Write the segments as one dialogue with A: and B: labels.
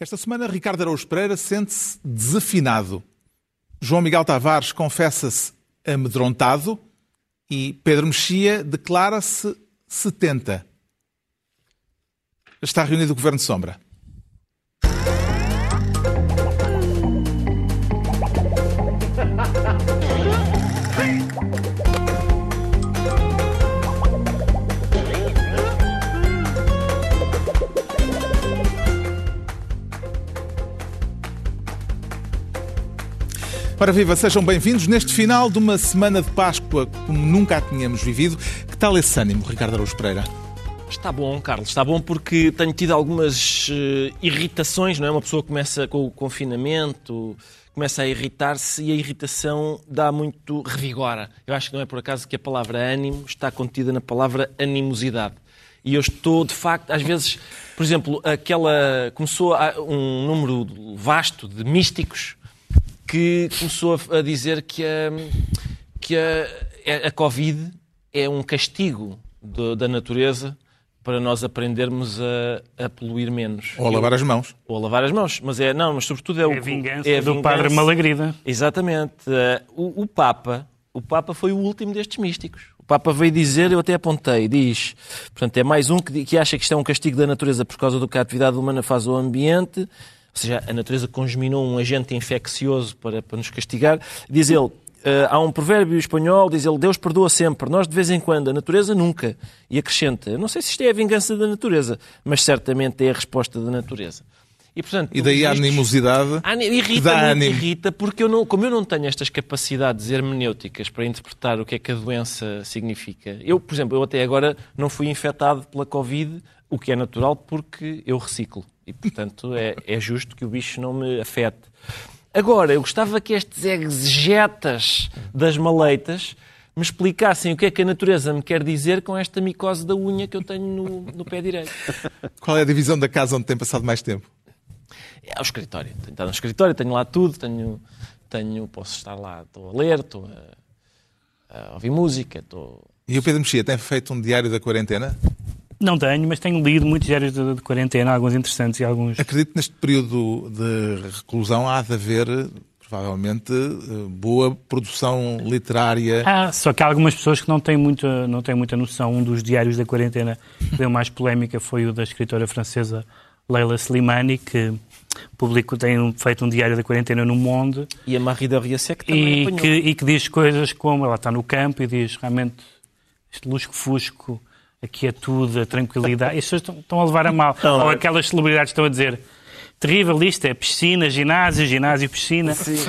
A: Esta semana, Ricardo Araújo Pereira sente-se desafinado. João Miguel Tavares confessa-se amedrontado e Pedro Mexia declara-se 70. Está reunido o Governo de Sombra. Para viva, sejam bem-vindos neste final de uma semana de Páscoa como nunca a tínhamos vivido. Que tal esse ânimo, Ricardo Araújo Pereira?
B: Está bom, Carlos, está bom porque tenho tido algumas uh, irritações, não é? Uma pessoa começa com o confinamento, começa a irritar-se e a irritação dá muito revigora. Eu acho que não é por acaso que a palavra ânimo está contida na palavra animosidade. E eu estou, de facto, às vezes, por exemplo, aquela começou um número vasto de místicos que começou a dizer que a, que a, a Covid é um castigo de, da natureza para nós aprendermos a, a, poluir menos.
A: Ou a lavar as mãos.
B: Ou a lavar as mãos. Mas é, não, mas sobretudo é, o...
C: É a vingança, é a vingança. do padre Malagrida.
B: Exatamente. O, o, Papa, o Papa foi o último destes místicos. O Papa veio dizer, eu até apontei, diz, portanto, é mais um que, que acha que isto é um castigo da natureza por causa do que a atividade humana faz ao ambiente, ou seja, a natureza congeminou um agente infeccioso para, para nos castigar. Diz ele, Uh, há um provérbio espanhol, diz ele, Deus perdoa sempre, nós de vez em quando, a natureza nunca. E acrescenta, não sei se isto é a vingança da natureza, mas certamente é a resposta da natureza.
A: E, portanto, e daí a animosidade
B: irrita, irrita, porque eu não, como eu não tenho estas capacidades hermenêuticas para interpretar o que é que a doença significa. Eu, por exemplo, eu até agora não fui infectado pela Covid, o que é natural porque eu reciclo. E, portanto, é, é justo que o bicho não me afete. Agora, eu gostava que estes exegetas das maleitas me explicassem o que é que a natureza me quer dizer com esta micose da unha que eu tenho no, no pé direito.
A: Qual é a divisão da casa onde tem passado mais tempo?
B: É o escritório. Tenho estado no escritório, tenho lá tudo, tenho, tenho, posso estar lá, estou a ler, estou a, a ouvir música, estou...
A: E o Pedro Mexia tem feito um diário da quarentena?
C: Não tenho, mas tenho lido muitos diários de, de, quarentena, alguns interessantes e alguns.
A: Acredito que neste período de reclusão há de haver, provavelmente, boa produção literária.
C: Ah, só que há algumas pessoas que não têm muita, não têm muita noção. Um dos diários da quarentena que deu mais polémica foi o da escritora francesa Leila Slimani, que publicou, tem feito um diário da quarentena no Monde.
B: E a Marie de Riasek também
C: e que, e que diz coisas como, ela está no campo e diz realmente este lusco-fusco a quietude, a tranquilidade. As pessoas estão, a levar a mal. Não, Ou aquelas celebridades estão a dizer terrível isto, é piscina, ginásio, ginásio, piscina. Sim.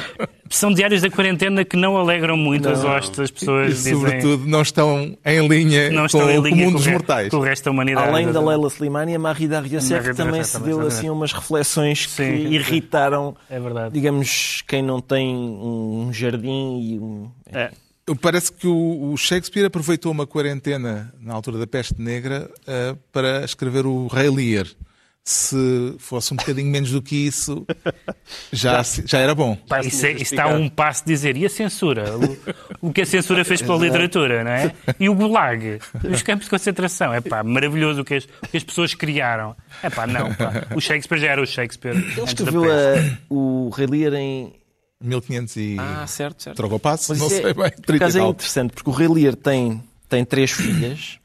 C: São diários da quarentena que não alegram muito não. as hostes, as pessoas
A: e,
C: dizem...
A: sobretudo, não estão em linha não estão com em linha o comum dos mortais.
C: Com o resto da humanidade.
B: Além da Leila Slimani, a Marie Dariussec também se deu assim umas reflexões que Sim. irritaram, é verdade. digamos, quem não tem um jardim e um...
A: É. Parece que o Shakespeare aproveitou uma quarentena na altura da peste negra uh, para escrever o Rei Lear. Se fosse um bocadinho menos do que isso, já, já era bom.
C: Isso, é, está um passo de dizer. E a censura? O, o que a censura fez pela literatura, não é? E o Gulag? Os campos de concentração. É pá, maravilhoso o que as, o que as pessoas criaram. É pá, não. Pá. O Shakespeare já era o Shakespeare.
B: Ele escreveu a, o Rei Lear em
A: 1500 e...
B: Ah, certo, certo.
A: Troca o passo, não é, sei bem.
B: Por acaso é interessante, porque o Rei Lear tem, tem três filhas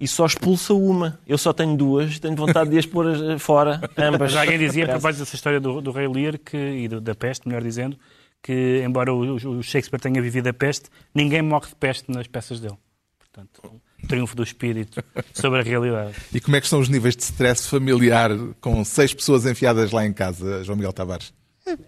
B: e só expulsa uma. Eu só tenho duas, tenho vontade de as pôr fora, ambas.
C: Já alguém dizia, a propósito dessa história do, do Rei Lear que, e do, da peste, melhor dizendo, que embora o, o, Shakespeare tenha vivido a peste, ninguém morre de peste nas peças dele. Portanto, triunfo do espírito sobre a realidade.
A: E como é que são os níveis de stress familiar com seis pessoas enfiadas lá em casa, João Miguel Tavares?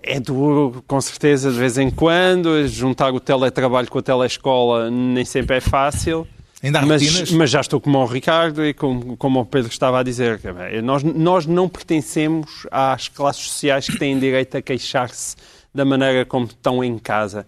D: É duro, com certeza, de vez em quando. Juntar o teletrabalho com a telescola nem sempre é fácil.
A: Ainda há
D: mas, mas já estou como o Ricardo e como, como o Pedro estava a dizer. Nós, nós não pertencemos às classes sociais que têm direito a queixar-se da maneira como estão em casa.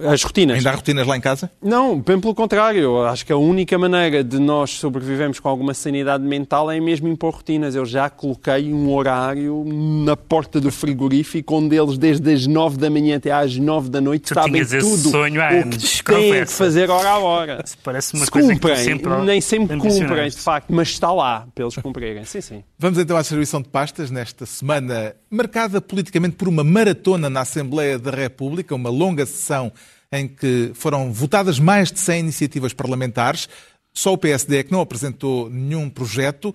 D: As rotinas.
A: Ainda há rotinas lá em casa?
D: Não, bem pelo contrário. Eu acho que a única maneira de nós sobrevivermos com alguma sanidade mental é mesmo impor rotinas. Eu já coloquei um horário na porta do frigorífico onde eles, desde as 9 da manhã até às 9 da noite,
C: Tu
D: sabem tudo
C: sonho há
D: o que têm
C: confessa.
D: que fazer hora a hora.
C: Isso parece uma
D: Se
C: coisa que sempre
D: nem sempre cumprem, de facto, mas está lá para eles cumprirem. Sim, sim.
A: Vamos então à distribuição de pastas nesta semana marcada politicamente por uma maratona na Assembleia da República, uma longa sessão em que foram votadas mais de 100 iniciativas parlamentares. Só o PSD é que não apresentou nenhum projeto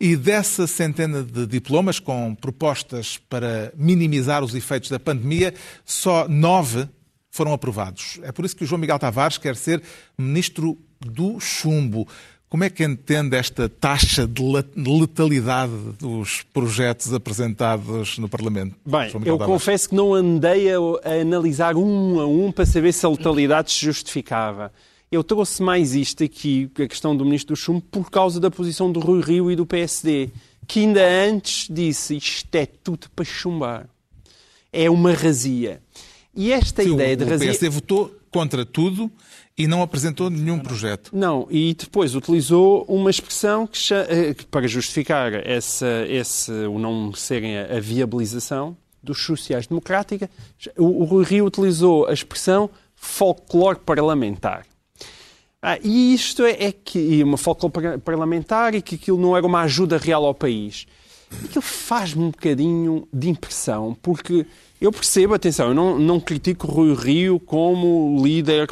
A: e dessa centena de diplomas com propostas para minimizar os efeitos da pandemia, só nove foram aprovados. É por isso que o João Miguel Tavares quer ser ministro do chumbo. Como é que entende esta taxa de letalidade dos projetos apresentados no Parlamento?
D: Bem, eu
A: Tavares?
D: confesso que não andei a, a analisar um a um para saber se a letalidade se justificava. Eu trouxe mais isto aqui, a questão do Ministro do Chumbo, por causa da posição do Rui Rio e do PSD, que ainda antes disse isto é tudo para chumbar. É uma razia. E esta
A: Sim,
D: ideia
A: o,
D: de
A: o
D: razia...
A: PSD votou contra tudo e não apresentou nenhum projeto.
D: Não, e depois utilizou uma expressão que, eh, para justificar essa, esse, o não serem a, viabilização dos sociais-democrática, o, o Rui Rio utilizou a expressão folclore parlamentar. Ah, e isto é, é que uma folclore par- parlamentar e que aquilo não era uma ajuda real ao país. Aquilo faz-me um bocadinho de impressão, porque eu percebo, atenção, eu não, não critico Rui Rio como líder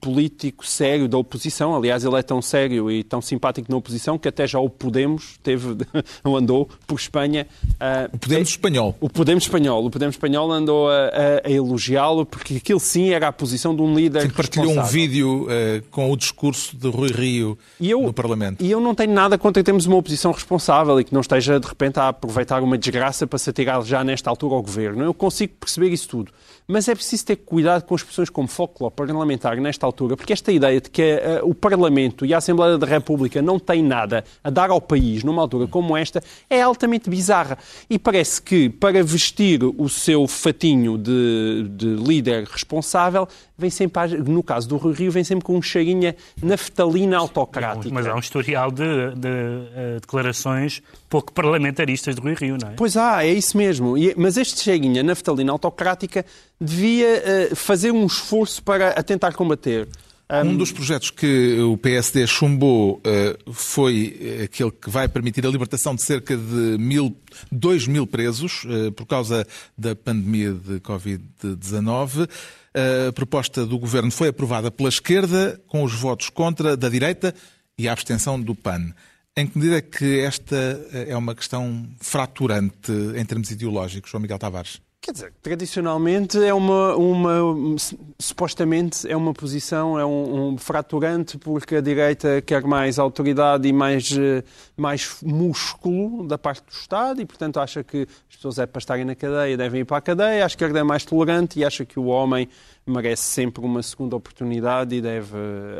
D: político sério da oposição. Aliás, ele é tão sério e tão simpático na oposição que até já o Podemos teve, andou por Espanha. ah,
A: O Podemos espanhol.
D: o Podemos espanhol, o Podemos espanhol andou a, a- a elogiá-lo porque aquilo sim era a posição de um líder
A: Sim, partilhou um vídeo eh, com o discurso de Rui Rio
D: eu-
A: no Parlamento.
D: E eu não tenho nada contra termos uma oposição responsável e que não esteja, de repente, a aproveitar uma desgraça para se atirar já nesta altura ao governo. Eu consigo perceber isso tudo. Mas é preciso ter cuidado com expressões como folclore parlamentar nesta altura, porque esta ideia de que eh, o Parlamento e a Assembleia da República não têm nada a dar ao país numa altura como esta é altamente bizarra. E parece que, para vestir o seu fatinho de, de líder responsável, vem sempre, no caso do Rui Rio, vem sempre com um cheirinho naftalina autocrática.
C: Mas há um historial de, de, eh, declarações pouco parlamentaristas de Rui Rio, não é?
D: Pois há, é isso mesmo. E- mas este cheguinho, a naftalina autocrática, devia eh, fazer um esforço para a tentar combater.
A: Um dos projetos que o PSD chumbou eh, foi eh, aquele que vai permitir a libertação de cerca de mil, dois mil presos eh, por causa da pandemia de Covid-19. A proposta do governo foi aprovada pela esquerda, com os votos contra da direita e a abstenção do PAN. Em que medida é que esta é uma questão fraturante em termos ideológicos, João Miguel Tavares?
D: Quer dizer, tradicionalmente é uma, uma supostamente é uma posição, é um, um fraturante porque a direita quer mais autoridade e mais, eh, mais músculo da parte do Estado e, portanto, acha que as pessoas é para estarem na cadeia, devem ir para a cadeia. A esquerda é mais tolerante e acha que o homem merece sempre uma segunda oportunidade e deve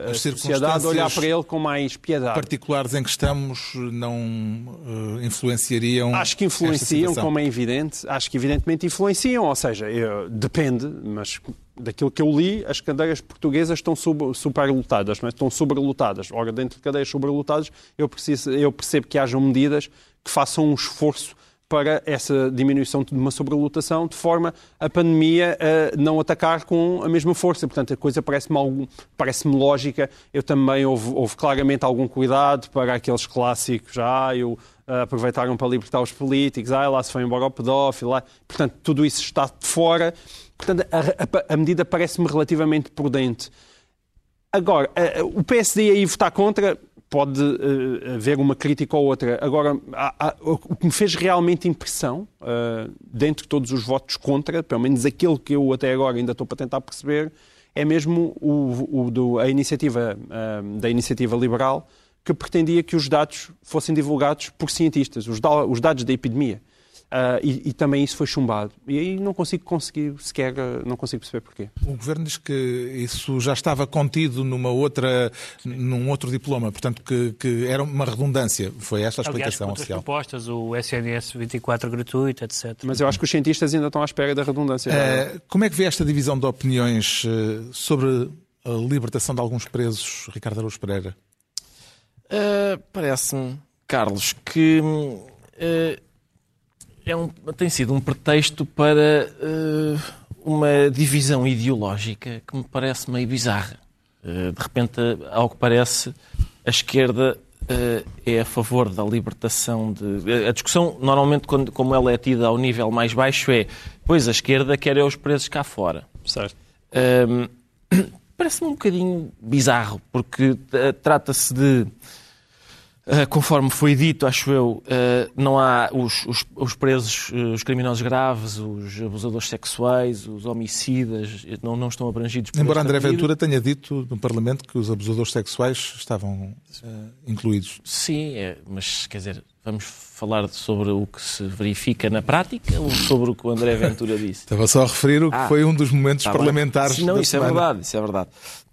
D: a
A: As
D: sociedade olhar para ele com mais piedade.
A: Particulares em que estamos não eh, influenciariam.
D: Acho que influenciam, como é evidente. Acho que evidentemente influenciam, ou seja, eu- depende, mas daquilo que eu li, as cadeiras portuguesas estão superlotadas, não é? estão sobrelotadas. Ora, dentro de cadeiras sobrelotadas, eu, preciso, eu percebo que hajam medidas que façam um esforço para essa diminuição de uma sobrelotação, de forma a pandemia a não atacar com a mesma força. Portanto, a coisa parece-me parece-me lógica. Eu também houve, houve claramente algum cuidado para aqueles clássicos, ah, eu, ah, aproveitaram para libertar os políticos, ah, lá se foi embora o pedófilo, portanto, tudo isso está de fora. Portanto, a, a- a medida parece-me relativamente prudente. Agora, eh, o PSD aí votar contra, pode eh, haver uma crítica ou outra. Agora, há- há- o que me fez realmente impressão, eh, dentre todos os votos contra, pelo menos aquele que eu até agora ainda estou para tentar perceber, é mesmo o, o do- a iniciativa eh, da iniciativa liberal que pretendia que os dados fossem divulgados por cientistas, os, da- os dados da epidemia. Uh, e, e, também isso foi chumbado. E aí não consigo conseguir sequer, não consigo perceber porquê.
A: O Governo diz que isso já estava contido numa outra, num outro diploma, portanto que, que era uma redundância. Foi esta a explicação
C: Aliás,
A: oficial.
C: propostas, o SNS 24 gratuito, etc.
D: Mas eu acho que os cientistas ainda estão à espera da redundância.
A: Uh, como é que vê esta divisão de opiniões uh, sobre a libertação de alguns presos, Ricardo Araújo Pereira?
B: Parece-me, Carlos, que é um, tem sido um pretexto para uh, uma divisão ideológica que me parece meio bizarra. Uh, de repente, ao que parece, a esquerda uh, é a favor da libertação de. A discussão, normalmente, quando, como ela é tida ao nível mais baixo, é pois a esquerda quer é os presos cá fora.
D: Certo.
B: Ehm, parece-me um bocadinho bizarro, porque trata-se de Uh, conforme foi dito, acho eu, uh, não há os, os, os presos, uh, os criminosos graves, os abusadores sexuais, os homicidas, não, não estão abrangidos
A: Embora André Ventura tenha dito no Parlamento que os abusadores sexuais estavam incluídos.
B: Sim, é, mas quer dizer, vamos falar sobre o que se verifica na prática ou sobre o que o André Ventura disse?
A: Estava só a referir o que ah, foi um dos momentos tá parlamentares.
B: Não,
A: isso
B: semana. é verdade, isso é verdade.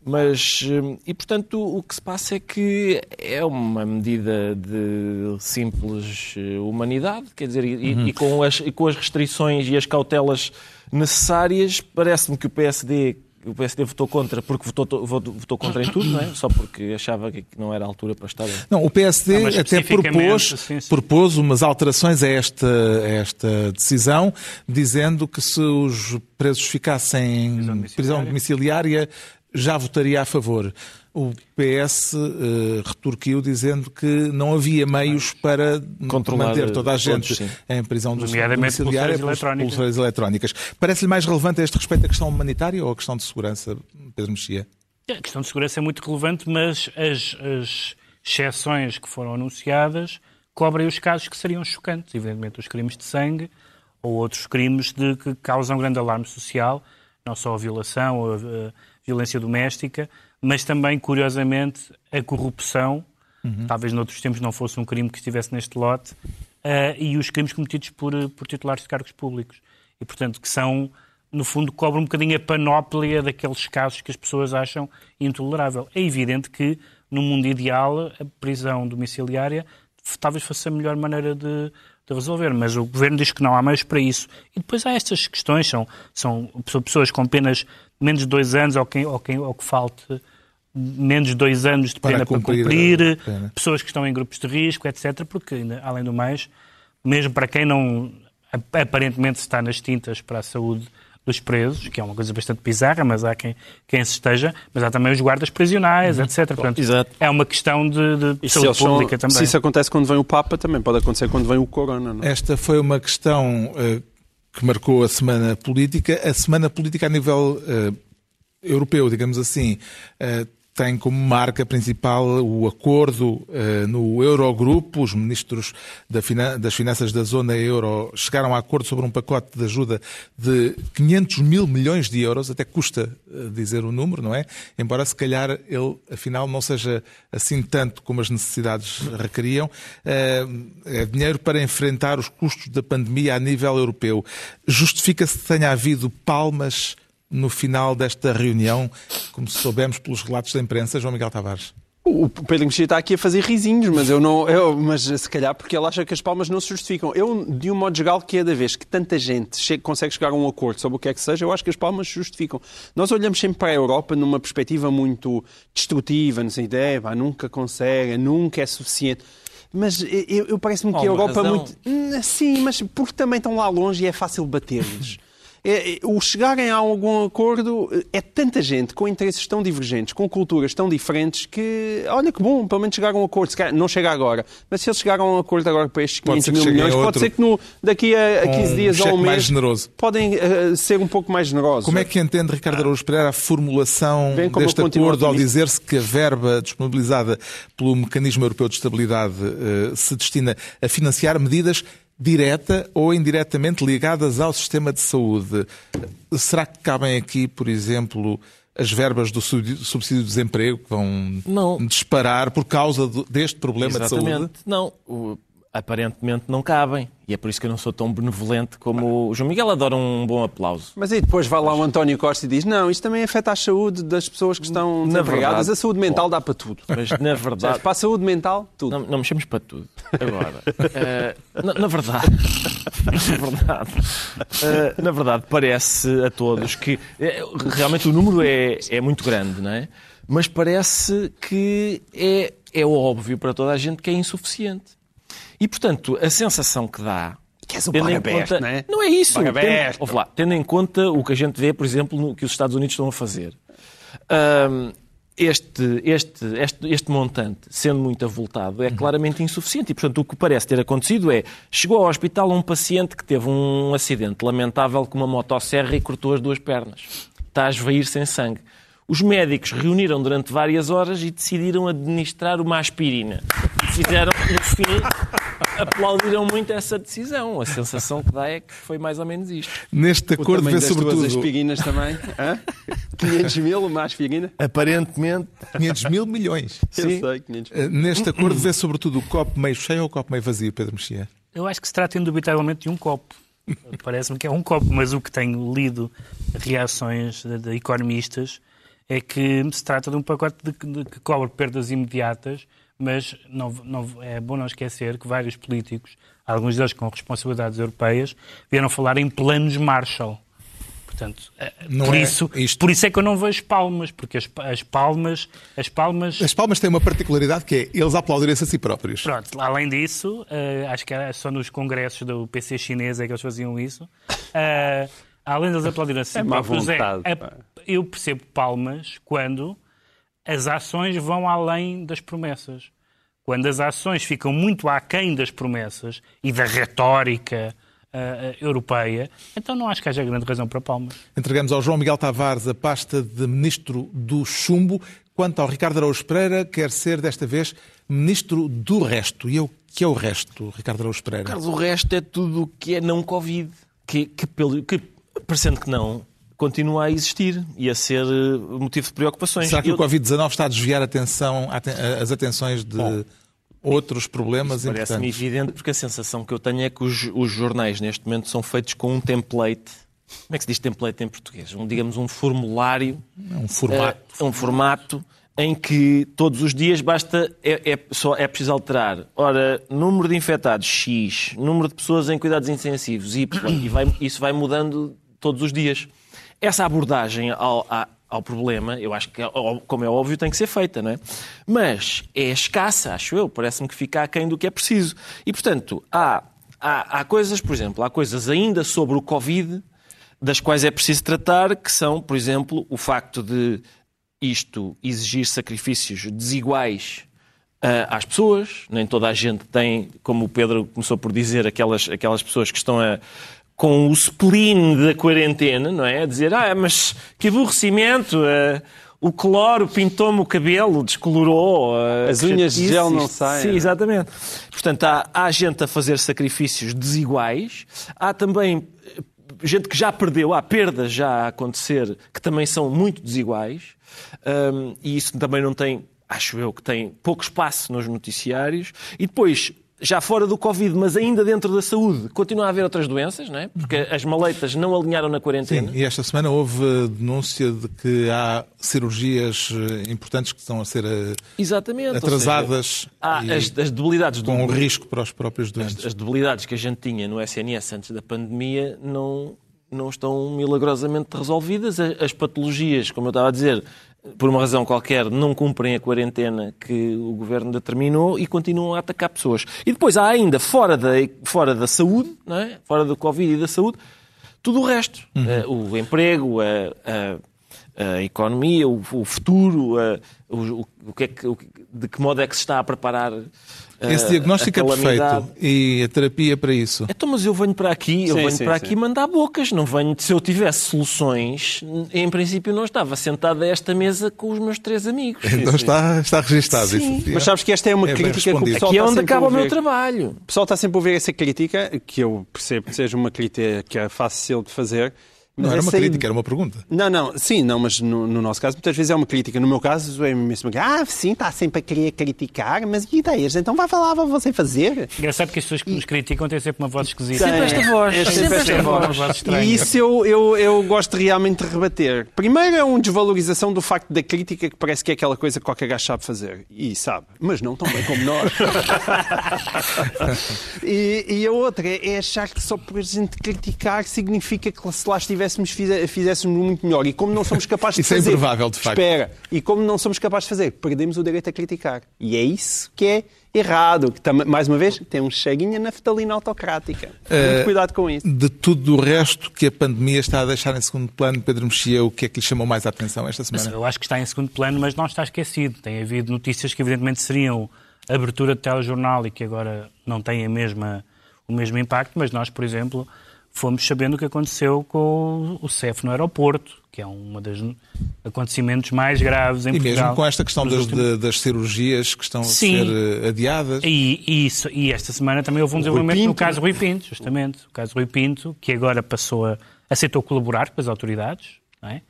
B: Mas, hum, e portanto, o que se passa é que é uma medida de simples eh, humanidade, quer dizer, e, uhum. e, com, as, e com as restrições e as cautelas necessárias, parece-me que o PSD o PSD votou contra porque votou, votou, votou, contra em tudo, não é? Só porque achava que não era a altura para estar.
A: Não, o PSD não, até propôs, sim, sim. propôs umas alterações a esta, a esta decisão, dizendo que se os presos ficassem em prisão domiciliária, já votaria a favor. O PS uh, eh, retorquiu dizendo que não havia meios para Controlar manter toda a gente todos, em prisão domiciliária pelas pulseiras eletrónicas. Parece-lhe mais relevante a este respeito a questão humanitária ou a questão de segurança, Pedro Mexia?
C: A questão de segurança é muito relevante, mas as, as exceções que foram anunciadas cobrem os casos que seriam chocantes. Evidentemente, os crimes de sangue ou outros crimes de, que causam grande alarme social, não só a violação, a, a violência doméstica, mas também, curiosamente, a corrupção, uhum. talvez noutros tempos não fosse um crime que estivesse neste lote, uh, e os crimes cometidos por, por titulares de cargos públicos. E, portanto, que são, no fundo, cobram um bocadinho a panóplia daqueles casos que as pessoas acham intolerável. É evidente que, no mundo ideal, a prisão domiciliária talvez fosse a melhor maneira de, de resolver, mas o governo diz que não há meios para isso. E depois há estas questões, são, são pessoas com penas menos de dois anos ou, quem, ou, quem, ou que falte menos de dois anos de pena para cumprir, para cumprir pena. pessoas que estão em grupos de risco, etc. Porque, além do mais, mesmo para quem não aparentemente está nas tintas para a saúde dos presos, que é uma coisa bastante bizarra, mas há quem, quem se esteja, mas há também os guardas prisionais, uhum. etc. Portanto, Exato. é uma questão de, de saúde pública
D: são,
C: também.
D: Se isso acontece quando vem o Papa, também pode acontecer quando vem o Corona. Não?
A: É? Esta foi uma questão uh, que marcou a semana política. A semana política a nível uh, europeu, digamos assim, uh, tem como marca principal o acordo uh, no Eurogrupo. Os ministros da das finanças da zona euro chegaram a acordo sobre um pacote de ajuda de 500 mil milhões de euros. Até custa uh, dizer o número, não é? Embora se calhar ele, afinal, não seja assim tanto como as necessidades requeriam. Uh, é dinheiro para enfrentar os custos da pandemia a nível europeu. Justifica-se que tenha havido palmas no final desta reunião, como soubemos pelos relatos da imprensa, João Miguel Tavares?
D: O Pedro Mexia está aqui a fazer risinhos, mas eu não. Eu, mas se calhar porque ele acha que as palmas não se justificam. Eu, de um modo geral, que é da vez que tanta gente chega, consegue chegar a um acordo sobre o que é que seja, eu acho que as palmas se justificam. Nós olhamos sempre para a Europa numa perspectiva muito destrutiva, não sei ideia, pá, nunca consegue, nunca é suficiente. Mas eu, eu parece-me que a Europa razão. muito. Hum, sim, mas porque também estão lá longe e é fácil bater-lhes. É, é, o chegarem a algum acordo é tanta gente com interesses tão divergentes, com culturas tão diferentes, que olha que bom, pelo menos chegaram a um acordo. Não chega agora, mas se eles chegaram a um acordo agora para estes 500 mil milhões, pode ser que no, daqui a, a 15 dias ou um mês podem uh, ser um pouco mais generosos.
A: Como é que entende Ricardo Araújo Pereira a formulação deste acordo ao dizer-se que a verba disponibilizada pelo Mecanismo Europeu de Estabilidade uh, se destina a financiar medidas direta ou indiretamente ligadas ao sistema de saúde. Será que cabem aqui, por exemplo, as verbas do subsídio de desemprego que vão não. disparar por causa deste problema
B: Exatamente.
A: de saúde?
B: Não. Aparentemente não cabem. E é por isso que eu não sou tão benevolente como o João Miguel adora um bom aplauso.
D: Mas aí depois vai lá o António Costa e diz: Não, isto também afeta a saúde das pessoas que estão
B: Na
D: desempregadas.
B: verdade-
D: A saúde mental dá para tudo.
B: Mas na verdade.
D: Para a saúde mental, tudo.
B: Não, não mexemos para tudo. Agora, eh, na, na verdade, na verdade, eh, na verdade, parece a todos que eh, realmente o número é, é muito grande, não é? Mas parece que é, é óbvio para toda a gente que é insuficiente. E, portanto, a sensação que dá.
D: Queres o
B: tendo em conta-
D: não é?
B: Não é isso. Tendo, ouve lá, tendo em conta o que a gente vê, por exemplo, no que os Estados Unidos estão a fazer. Ahm, este, este, este, este montante, sendo muito avultado, é claramente insuficiente. E, portanto, o que parece ter acontecido é chegou ao hospital um paciente que teve um acidente lamentável com uma motosserra e cortou as duas pernas. Está a esvair sem sangue. Os médicos reuniram durante várias horas e decidiram administrar uma aspirina. Fizeram, no fim, aplaudiram muito essa decisão. A sensação que dá é que foi mais ou menos isto.
A: Neste acordo vê sobretudo
D: aspirinas também. Hã? 500 mil, uma aspirina?
B: Aparentemente,
A: 500 mil milhões.
D: Eu
B: Sim.
D: sei, 500 mil.
A: Eh, Neste acordo vê sobretudo o copo meio cheio ou o copo meio vazio, Pedro Mexia?
C: Eu acho que se trata indubitavelmente de um copo. Parece-me que é um copo, mas o que tenho lido reações de, de economistas é que se trata de um pacote de, de- que cobre perdas imediatas, mas não, não- é bom não esquecer que vários políticos, alguns deles com responsabilidades europeias, vieram falar em planos Marshall. Portanto, eh,
A: Não
C: por,
A: é
C: isso,
A: isto.
C: por isso é que eu não vejo palmas, porque as, as palmas, as palmas
A: As palmas têm uma particularidade que é eles aplaudirem-se a si próprios.
C: Pronto, além disso, eh, acho que era só nos congressos do PC chinês é que eles faziam isso. Eh, além deles aplaudirem assim,
D: É má
C: próprios, é-
D: vontade,
C: é-
D: pá.
C: eu percebo palmas quando as ações vão além das promessas. Quando as ações ficam muito aquém das promessas e da retórica eh, europeia, então não acho que haja grande razão para palmas.
A: Entregamos ao João Miguel Tavares a pasta de Ministro do Chumbo, quanto ao Ricardo Araújo Pereira, quer ser desta vez Ministro do Resto. E o que é o resto, Ricardo Araújo Pereira?
B: Carlos, o resto é tudo o que é não Covid. Que, que, pelo, que, parecendo que não, continua a existir e a ser eh, motivo de preocupações.
A: Será que
B: Eu-
A: o Covid-19 está a desviar a atenção, aten- as atenções de outros problemas
B: Parece-me
A: importantes?
B: evidente porque a sensação que eu tenho é que os, os jornais neste momento são feitos com um template. Como é que se diz template em português? Um, digamos um formulário,
A: É um formato.
B: eh, um formato em que todos os dias basta é, é só é preciso alterar. Ora, número de infectados X, número de pessoas em cuidados intensivos Y e vai, isso vai mudando todos os dias. Essa abordagem ao, ao problema, eu acho que, ó- como é óbvio, tem que ser feita, não é? Mas é escassa, acho eu. Parece-me que fica aquém do que é preciso. E, portanto, há, há, há coisas, por exemplo, há coisas ainda sobre o Covid das quais é preciso tratar, que são, por exemplo, o facto de isto exigir sacrifícios desiguais ah, às pessoas. Nem toda a gente tem, como o Pedro começou por dizer, aquelas, aquelas pessoas que estão a, com o spleen da quarentena, não é? A dizer, ah, mas que aborrecimento, ah, o cloro pintou-me o cabelo, descolorou. ah,
D: As unhas de gel não saem.
B: Sim, exatamente. Portanto, há, há gente a fazer sacrifícios desiguais, há também eh, gente que já perdeu, há perdas já a acontecer que também são muito desiguais, hum, e isso também não tem, acho eu, que tem pouco espaço nos noticiários. E depois, já fora do Covid, mas ainda dentro da saúde, continua a haver outras doenças, não é? Porque as maleitas não alinharam na quarentena.
A: Sim, e esta semana houve denúncia de que há cirurgias eh, importantes que estão a ser eh,
B: Exatamente.
A: atrasadas
B: seja, as, as debilidades do,
A: com risco para os próprios doentes.
B: as debilidades que a gente tinha no SNS antes da pandemia não, não estão milagrosamente resolvidas. As patologias, como eu estava a dizer, por uma razão qualquer, não cumprem a quarentena que o governo determinou e continuam a atacar pessoas. E depois há ainda, fora da, fora da saúde, não é? fora do Covid e da saúde, tudo o resto. Eh, o emprego, a, a- a economia, o, o futuro, a- o, o- que é que, o de que modo é que se está a preparar
A: Esse diagnóstico
B: a
A: é perfeito e a terapia para isso.
B: Então, mas eu venho para aqui, eu
D: Sim,
B: venho
D: sim,
B: para
D: sim.
B: aqui mandar bocas, não venho. Se eu tivesse soluções, em princípio não estava sentado a esta mesa com os meus três amigos.
A: Então está, está registado
B: Sim.
A: isso.
D: Mas sabes que esta é uma
A: É
D: crítica que o pessoal
B: Aqui é onde acaba o meu trabalho.
D: O pessoal está sempre a ouvir essa crítica, que eu percebo que seja uma crítica que é fácil de fazer,
A: Não era uma crítica, era uma pergunta.
D: Não, não, sim, não, mas no, no nosso caso muitas vezes é uma crítica. No meu caso é mesmo que, ah, sim, está sempre a querer criticar, mas e ideias? Então vai falar, vai você fazer.
C: Engraçado que as pessoas que nos criticam têm sempre uma voz esquisita.
B: Sempre esta voz.
D: É
B: Sempre esta
C: Sempre
B: voz.
D: E isso eu, eu, eu gosto realmente de rebater. Primeiro é uma desvalorização do facto da crítica, que parece que é aquela coisa que qualquer gajo sabe fazer. E sabe, mas não tão bem como nós. e, e a outra é achar que só por a gente criticar significa que se lá estivéssemos, fize- fizéssemos muito melhor. E como não somos capazes
A: Isso
D: de
A: é
D: fazer...
A: improvável, de facto.
D: Espera. E como não somos capazes de fazer, perdemos o direito a criticar. E é isso que é errado. Que, tam- mais uma vez, tem um cheguinho naftalina autocrática.
A: Eh,
D: Muito cuidado com isso.
A: De tudo o resto que a pandemia está a deixar em segundo plano, Pedro Mexia, o que é que lhe chamou mais a atenção esta
C: Mas
A: semana?
C: eu acho que está em segundo plano, mas não está esquecido. Tem havido notícias que evidentemente seriam abertura de telejornal e que agora não têm a mesma, o mesmo impacto, mas nós, por exemplo, fomos sabendo o que aconteceu com o CEF no aeroporto, que é um dos acontecimentos mais graves em
A: E
C: Portugal.
A: mesmo com esta questão das,
C: últimos-
A: das cirurgias que estão
C: Sim.
A: a ser eh, adiadas.
C: E, e isso, e esta semana também houve um desenvolvimento no caso Rui Pinto, justamente. O caso Rui Pinto, que agora passou a aceitou colaborar com as autoridades. Não é?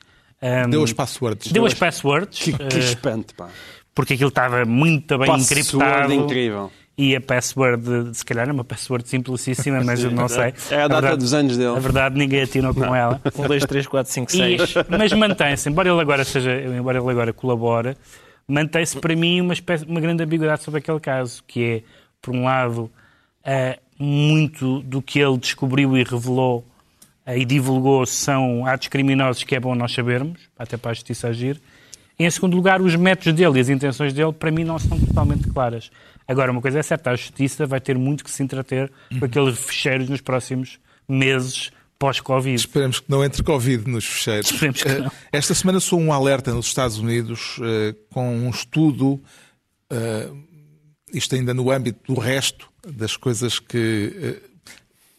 C: Ahm,
A: Deu as passwords.
C: deu as passwords.
D: Que, que
C: eh,
D: espanto, pá.
C: porque aquilo estava muito bem
D: Password
C: encriptado.
D: incrível.
C: E a password, se calhar é uma password simplicíssima, mas eu não sei.
D: É a data
C: verdade-
D: dos anos dele.
C: A verdade, ninguém atinou com ela.
B: 1, 2, 3, 4, 5,
C: E-
B: 6.
C: mas mantém-se, embora ele agora seja, embora ele agora colabore, mantém-se para mim uma, espécie, uma grande ambiguidade sobre aquele caso, que é, por um lado, eh, muito do que ele descobriu e revelou eh, e divulgou são atos criminosos que é bom nós sabermos, até para a justiça agir. Em segundo lugar, os métodos dele e as intenções dele, para mim, não são totalmente claras. Agora, uma coisa é certa, a justiça vai ter muito que se entreter com aqueles fecheiros nos próximos meses pós-Covid.
A: Esperemos que não entre Covid nos fecheiros.
C: Esperemos que
A: Eh,
C: não.
A: Esta semana sou um alerta nos Estados Unidos eh, com um estudo, eh, isto ainda no âmbito do resto das coisas que,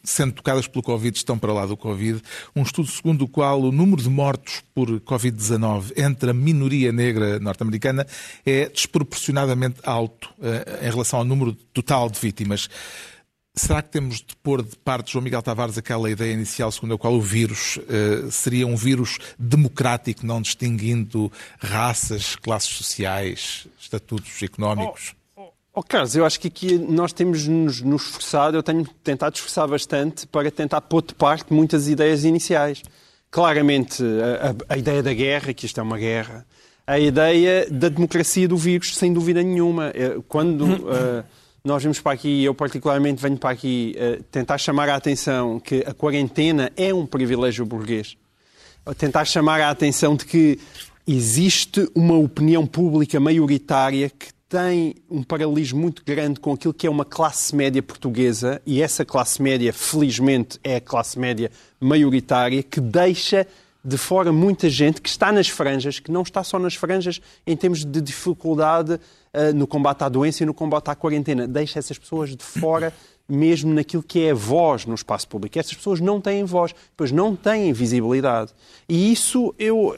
A: sendo tocadas pelo Covid, estão para lá do Covid. Um estudo segundo o qual o número de mortos por Covid-19 entre a minoria negra norte-americana é desproporcionadamente alto eh, em relação ao número total de vítimas. Será que temos de pôr de parte, João Miguel Tavares, aquela ideia inicial segundo a qual o vírus eh, seria um vírus democrático, não distinguindo raças, classes sociais, estatutos económicos?
D: Oh, Carlos, eu acho que aqui nós temos nos, nos esforçado, eu tenho tentado esforçar bastante para tentar pôr de parte muitas ideias iniciais. Claramente, a, a- a ideia da guerra, que isto é uma guerra, a ideia da democracia do vírus, sem dúvida nenhuma. Eh, Quando eh, nós vimos para aqui, eu particularmente venho para aqui eh, tentar chamar a atenção que a quarentena é um privilégio burguês tentar chamar a atenção de que existe uma opinião pública maioritária que tem um paralelismo muito grande com aquilo que é uma classe média portuguesa, e essa classe média, felizmente, é a classe média maioritária, que deixa de fora muita gente que está nas franjas, que não está só nas franjas em termos de dificuldade eh, no combate à doença e no combate à quarentena. Deixa essas pessoas de fora mesmo naquilo que é voz no espaço público. Essas pessoas não têm voz, pois não têm visibilidade. E isso eu.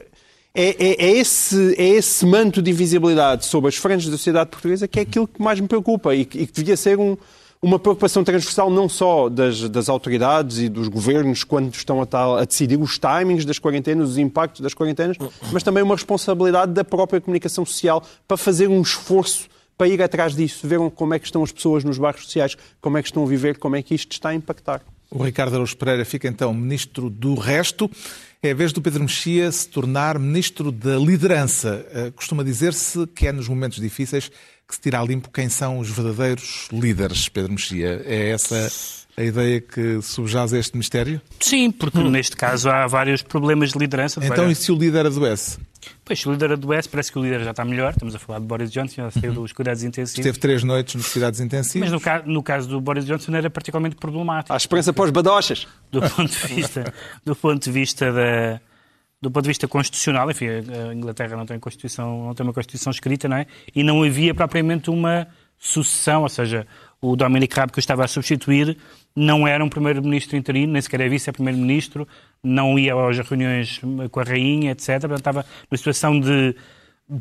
D: É, é- é esse, é esse manto de invisibilidade sobre as franjas da sociedade portuguesa que é aquilo que mais me preocupa e que, e que devia ser um- uma preocupação transversal não só das, das autoridades e dos governos quando estão a, tal- a decidir os timings das quarentenas, os impactos das quarentenas, mas também uma responsabilidade da própria comunicação social para fazer um esforço para ir atrás disso, ver como é que estão as pessoas nos bairros sociais, como é que estão a viver, como é que isto está a impactar.
A: O Ricardo Araújo Pereira fica então ministro do resto. É a vez do Pedro Mexia se tornar ministro da liderança. Eh, Costuma dizer-se que é nos momentos difíceis que se tira a limpo quem são os verdadeiros líderes, Pedro Mexia. É essa a ideia que subjaz a este mistério?
C: Sim, porque neste caso há vários problemas de liderança. de
A: Então, e
C: várias-
A: se o líder adoece?
C: Pois, o líder adoece, parece que o líder já está melhor. Estamos a falar de Boris Johnson, já saiu dos cuidados intensivos.
A: Esteve três noites nos cuidados intensivos.
C: Mas no, ca- no caso do Boris Johnson era particularmente problemático.
D: Há esperança para os badochas.
C: do ponto de vista, do ponto de vista da do ponto de vista constitucional, enfim, a Inglaterra não tem constituição, não tem uma constituição escrita, não é? E não havia propriamente uma sucessão, ou seja, o Dominic Raab que eu estava a substituir não era um primeiro-ministro interino, nem sequer é vice-primeiro-ministro, não ia às reuniões com a rainha, etc. Portanto, estava numa situação de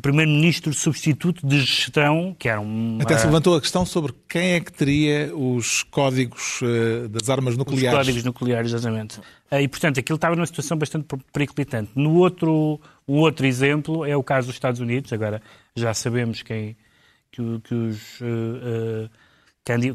C: primeiro-ministro substituto de gestão, que era um...
A: Até se levantou a questão sobre quem é que teria os códigos uh, das armas nucleares.
C: Os códigos nucleares, exatamente. Uh, e, portanto, aquilo estava numa situação bastante periclitante. No outro, o outro exemplo é o caso dos Estados Unidos. Agora já sabemos quem, que, que os... Uh,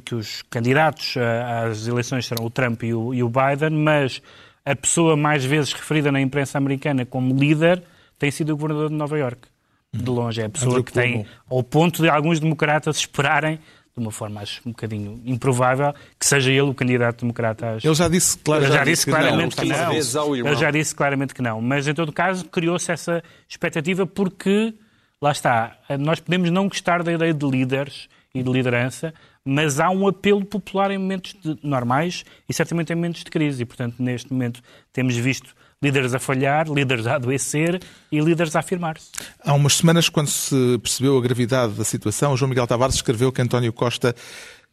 C: que os candidatos às eleições serão o Trump e o, e o Biden, mas a pessoa mais vezes referida na imprensa americana como líder tem sido o governador de Nova Iorque de longe. É a pessoa que tem, ao ponto de alguns democratas esperarem de uma forma acho um bocadinho improvável que seja ele o candidato democrata.
A: Ele já disse, claro,
C: já, já disse claramente que não. Que não. Ele já disse claramente que não. Mas em todo caso criou-se essa expectativa porque lá está. Nós podemos não gostar da ideia de líderes e de liderança, mas há um apelo popular em momentos de, normais e certamente em momentos de crise. E, portanto, neste momento temos visto líderes a falhar, líderes a adoecer e líderes a afirmar-se.
A: Há umas semanas, quando se percebeu a gravidade da situação, o João Miguel Tavares escreveu que António Costa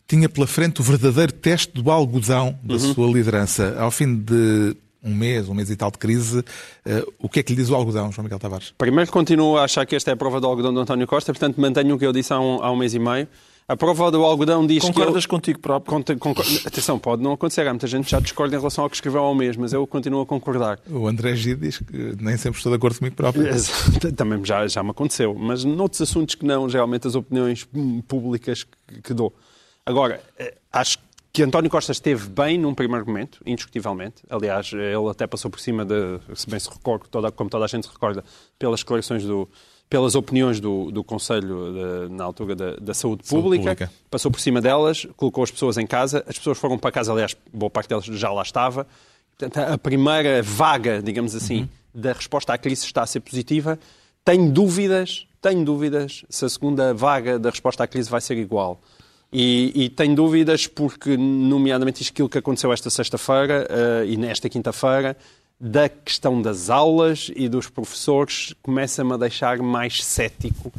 A: tinha pela frente o verdadeiro teste do algodão da uhum. sua liderança. Ao fim de um mês, um mês e tal de crise, uh, o que é que lhe diz o algodão, João Miguel Tavares?
D: Primeiro, continuo a achar que esta é a prova do algodão de António Costa, portanto mantenho o que eu disse há um, há um mês e meio. A prova do algodão diz
B: Concordas que.
D: Concordas
B: contigo próprio?
D: Atenção, pode não acontecer. Há muita gente que já discorda em relação ao que escreveu ao mês, mas eu continuo a concordar.
A: O André G diz que nem sempre estou de acordo comigo próprio.
D: Também já, já me aconteceu. Mas noutros assuntos que não, geralmente as opiniões públicas que, que dou. Agora, eh, acho que António Costa esteve bem num primeiro momento, indiscutivelmente. Aliás, ele até passou por cima de, se bem se recorda, toda, como toda a gente se recorda, pelas declarações do, pelas opiniões do, do Conselho de, na altura da, da Saúde, Pública, Saúde Pública, passou por cima delas, colocou as pessoas em casa, as pessoas foram para casa, aliás, boa parte delas já lá estava. Portanto, a primeira vaga, digamos assim, uhum. da resposta à crise está a ser positiva. Tenho dúvidas, tenho dúvidas se a segunda vaga da resposta à crise vai ser igual. E, e tenho dúvidas porque, nomeadamente, aquilo que aconteceu esta sexta-feira uh, e nesta quinta-feira, da questão das aulas e dos professores começa-me a deixar mais cético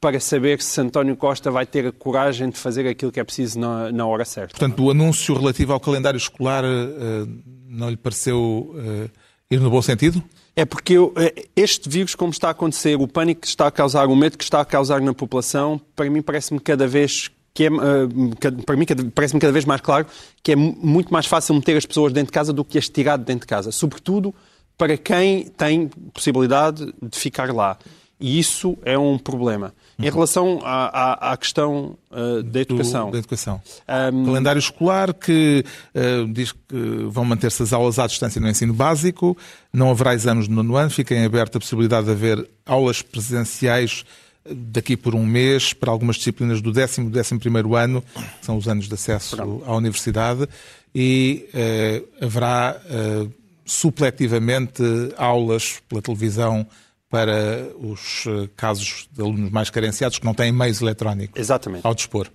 D: para saber se António Costa vai ter a coragem de fazer aquilo que é preciso na, na hora certa.
A: Portanto, o anúncio relativo ao calendário escolar uh, não lhe pareceu uh, ir no bom sentido?
D: É porque eu, eh, este vírus, como está a acontecer, o pânico que está a causar, o medo que está a causar na população, para mim parece-me cada vez que é, uh, para mim parece-me cada vez mais claro que é muito mais fácil meter as pessoas dentro de casa do que as tirar de dentro de casa. Sobretudo para quem tem possibilidade de ficar lá. E isso é um problema. Em relação à, à, à questão uh, da educação.
A: Do, da educação. Um... Calendário escolar que uh, diz que vão manter-se as aulas à distância no ensino básico, não haverá exames no nono ano, fica em aberta a possibilidade de haver aulas presenciais daqui por um mês para algumas disciplinas do décimo e décimo primeiro ano, que são os anos de acesso Pronto. à universidade, e eh, haverá eh, supletivamente aulas pela televisão para os eh, casos de alunos mais carenciados que não têm meios eletrónicos
D: Exatamente.
A: ao dispor.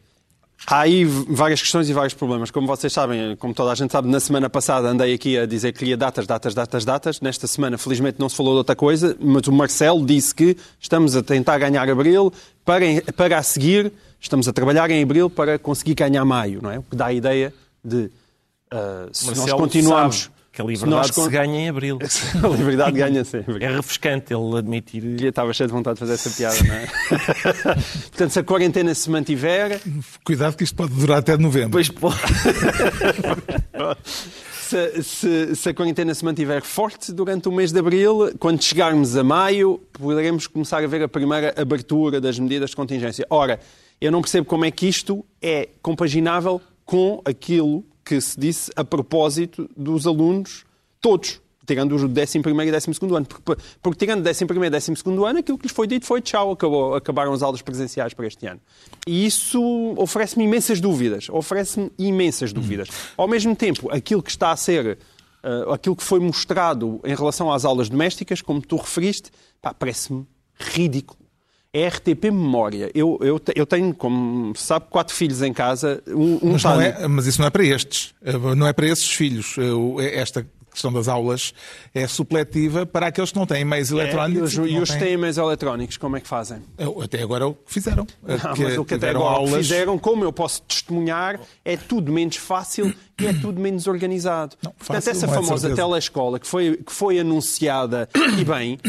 D: Há aí várias questões e vários problemas. Como vocês sabem, como toda a gente sabe, na semana passada andei aqui a dizer que queria datas, datas, datas, datas. Nesta semana, felizmente, não se falou de outra coisa, mas o Marcelo disse que estamos a tentar ganhar abril para, para a seguir, estamos a trabalhar em abril para conseguir ganhar maio, não é? O que dá a ideia de uh, se
B: Marcelo nós continuarmos. Sabe que a liberdade se, se ganha em abril.
D: a liberdade ganha sempre.
B: É refrescante ele admitir.
D: Eu estava cheio de vontade de fazer essa piada, não é? Portanto, se a quarentena se mantiver.
A: Cuidado que isto pode durar até novembro.
B: Pois pode.
D: se, se, se, a quarentena se mantiver forte durante o mês de abril, quando chegarmos a maio, poderemos começar a ver a primeira abertura das medidas de contingência. Ora, eu não percebo como é que isto é compaginável com aquilo que se disse a propósito dos alunos todos, tirando os 11 e 12 ano. Porque, porque tirando 11 e 12 ano, aquilo que lhes foi dito foi tchau, acabou, acabaram as aulas presenciais para este ano. E isso oferece-me imensas dúvidas. Oferece-me imensas dúvidas. Ao mesmo tempo, aquilo que está a ser. Uh, aquilo que foi mostrado em relação às aulas domésticas, como tu referiste, parece-me ridículo é RTP Memória. Eu, eu, eu tenho, como sabe, quatro filhos em casa. Um, um
A: mas, não é, mas isso não é para estes. Eh, não é para esses filhos. Eh, é esta questão das aulas é supletiva para aqueles que não têm meios é, eletrónicos.
D: É, e os, que têm meios eletrónicos, como é que fazem?
A: Até agora o que fizeram.
D: Não, mas o que até agora aulas... fizeram, como eu posso testemunhar, é tudo menos fácil e é tudo menos organizado. Não, Portanto, essa é famosa telescola que foi, que foi anunciada, e bem,